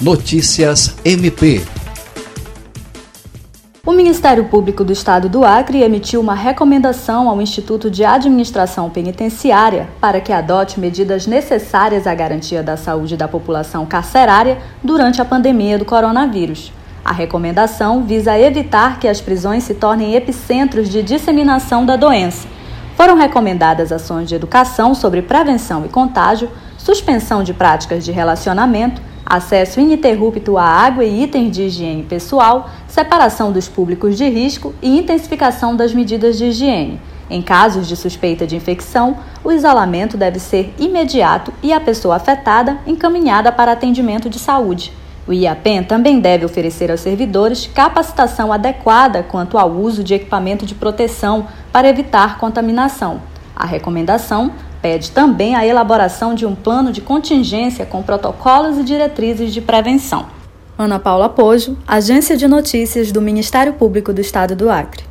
Notícias MP. O Ministério Público do Estado do Acre emitiu uma recomendação ao Instituto de Administração Penitenciária para que adote medidas necessárias à garantia da saúde da população carcerária durante a pandemia do coronavírus. A recomendação visa evitar que as prisões se tornem epicentros de disseminação da doença. Foram recomendadas ações de educação sobre prevenção e contágio, suspensão de práticas de relacionamento, acesso ininterrupto à água e itens de higiene pessoal, separação dos públicos de risco e intensificação das medidas de higiene. Em casos de suspeita de infecção, o isolamento deve ser imediato e a pessoa afetada encaminhada para atendimento de saúde. O IAPEN também deve oferecer aos servidores capacitação adequada quanto ao uso de equipamento de proteção para evitar contaminação. A recomendação pede também a elaboração de um plano de contingência com protocolos e diretrizes de prevenção. Ana Paula Pojo, Agência de Notícias do Ministério Público do Estado do Acre.